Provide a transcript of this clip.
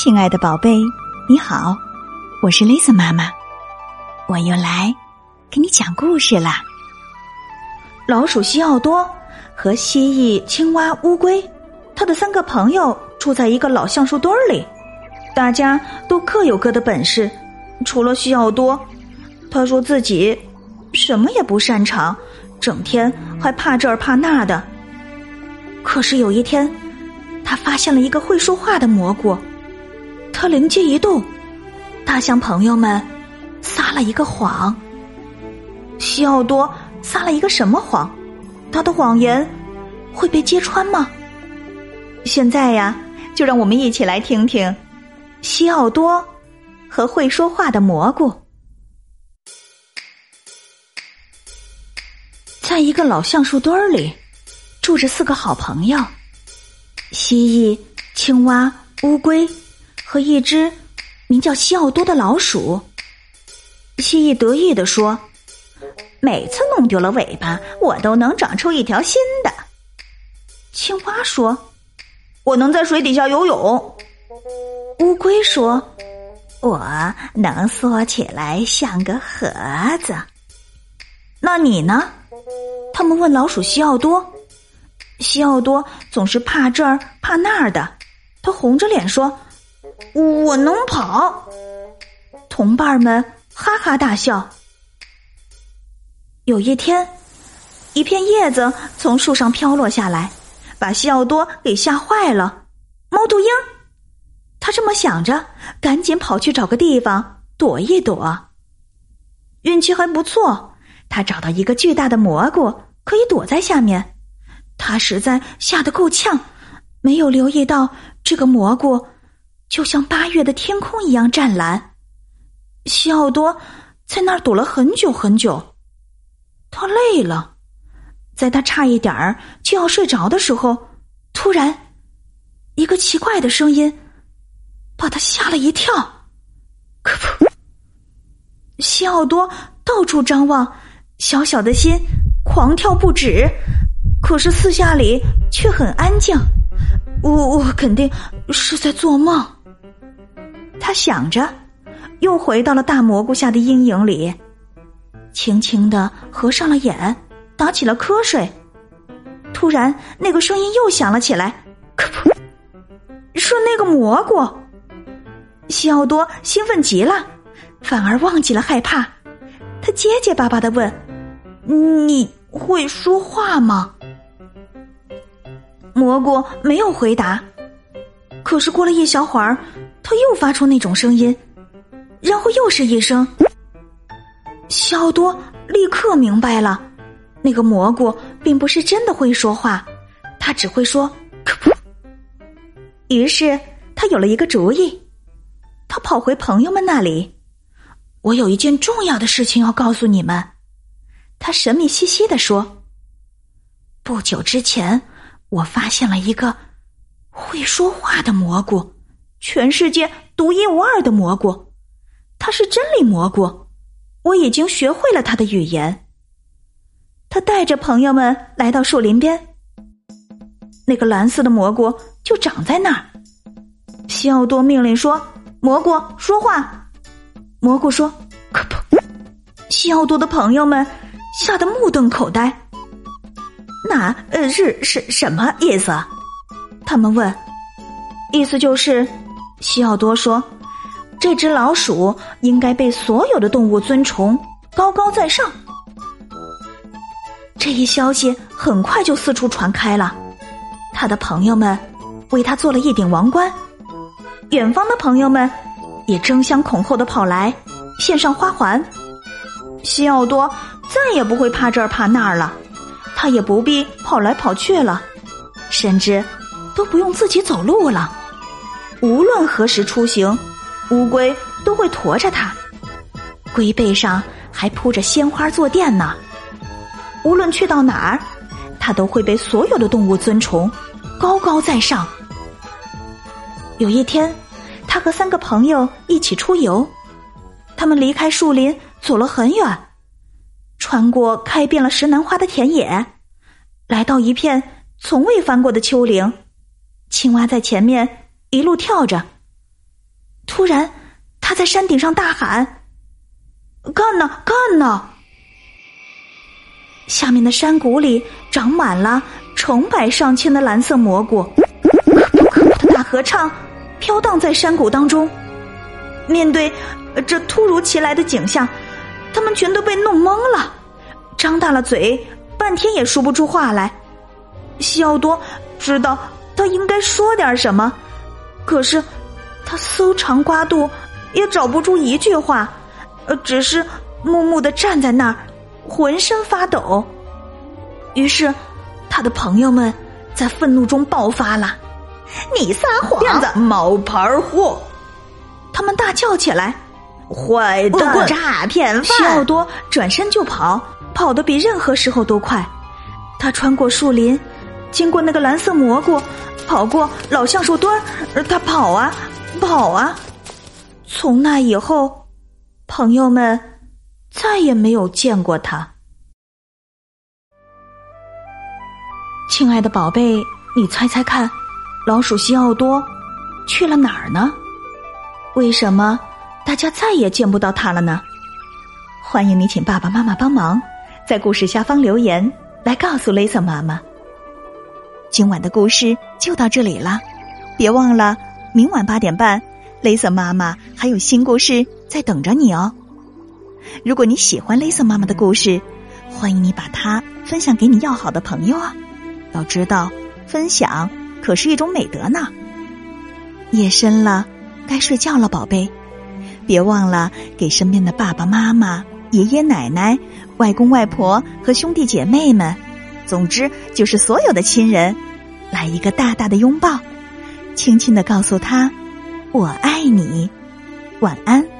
亲爱的宝贝，你好，我是 Lisa 妈妈，我又来给你讲故事啦。老鼠西奥多和蜥蜴、青蛙、乌龟，他的三个朋友住在一个老橡树堆里，大家都各有各的本事，除了西奥多，他说自己什么也不擅长，整天还怕这儿怕那的。可是有一天，他发现了一个会说话的蘑菇。他灵机一动，他向朋友们撒了一个谎。西奥多撒了一个什么谎？他的谎言会被揭穿吗？现在呀，就让我们一起来听听西奥多和会说话的蘑菇。在一个老橡树堆儿里，住着四个好朋友：蜥蜴、青蛙、乌龟。和一只名叫西奥多的老鼠，蜥蜴得意地说：“每次弄丢了尾巴，我都能长出一条新的。”青蛙说：“我能在水底下游泳。”乌龟说：“我能缩起来像个盒子。”那你呢？他们问老鼠西奥多。西奥多总是怕这儿怕那儿的，他红着脸说。我能跑，同伴们哈哈大笑。有一天，一片叶子从树上飘落下来，把西奥多给吓坏了。猫头鹰，他这么想着，赶紧跑去找个地方躲一躲。运气还不错，他找到一个巨大的蘑菇，可以躲在下面。他实在吓得够呛，没有留意到这个蘑菇。就像八月的天空一样湛蓝，西奥多在那儿躲了很久很久，他累了，在他差一点儿就要睡着的时候，突然，一个奇怪的声音把他吓了一跳，可不！西奥多到处张望，小小的心狂跳不止，可是四下里却很安静，我我肯定是在做梦。他想着，又回到了大蘑菇下的阴影里，轻轻的合上了眼，打起了瞌睡。突然，那个声音又响了起来，可噗！是那个蘑菇。西奥多兴奋极了，反而忘记了害怕。他结结巴巴的问：“你会说话吗？”蘑菇没有回答。可是过了一小会儿。他又发出那种声音，然后又是一声。小多立刻明白了，那个蘑菇并不是真的会说话，他只会说“可噗”。于是他有了一个主意，他跑回朋友们那里。我有一件重要的事情要告诉你们，他神秘兮兮的说：“不久之前，我发现了一个会说话的蘑菇。”全世界独一无二的蘑菇，它是真理蘑菇。我已经学会了它的语言。他带着朋友们来到树林边，那个蓝色的蘑菇就长在那儿。西奥多命令说：“蘑菇说话。”蘑菇说：“可不。”西奥多的朋友们吓得目瞪口呆。那呃是是什么意思？他们问。意思就是。西奥多说：“这只老鼠应该被所有的动物尊崇，高高在上。”这一消息很快就四处传开了，他的朋友们为他做了一顶王冠，远方的朋友们也争相恐后的跑来献上花环。西奥多再也不会怕这儿怕那儿了，他也不必跑来跑去了，甚至都不用自己走路了。无论何时出行，乌龟都会驮着它，龟背上还铺着鲜花坐垫呢。无论去到哪儿，它都会被所有的动物尊崇，高高在上。有一天，他和三个朋友一起出游，他们离开树林走了很远，穿过开遍了石楠花的田野，来到一片从未翻过的丘陵。青蛙在前面。一路跳着，突然，他在山顶上大喊：“干呐，干呐！”下面的山谷里长满了成百上千的蓝色蘑菇，的大合唱飘荡在山谷当中。面对这突如其来的景象，他们全都被弄懵了，张大了嘴，半天也说不出话来。西奥多知道他应该说点什么，可是他搜肠刮肚也找不出一句话，呃，只是木木的站在那儿。浑身发抖，于是他的朋友们在愤怒中爆发了：“你撒谎，骗子，冒牌货！”他们大叫起来：“坏蛋，诈骗犯！”西奥多转身就跑，跑得比任何时候都快。他穿过树林，经过那个蓝色蘑菇，跑过老橡树墩儿，他跑啊跑啊。从那以后，朋友们。再也没有见过他，亲爱的宝贝，你猜猜看，老鼠西奥多去了哪儿呢？为什么大家再也见不到他了呢？欢迎你请爸爸妈妈帮忙，在故事下方留言来告诉雷森妈妈。今晚的故事就到这里了，别忘了明晚八点半，雷瑟妈妈还有新故事在等着你哦。如果你喜欢雷瑟妈妈的故事，欢迎你把它分享给你要好的朋友啊！要知道，分享可是一种美德呢。夜深了，该睡觉了，宝贝，别忘了给身边的爸爸妈妈、爷爷奶奶、外公外婆和兄弟姐妹们，总之就是所有的亲人，来一个大大的拥抱，轻轻的告诉他：“我爱你。”晚安。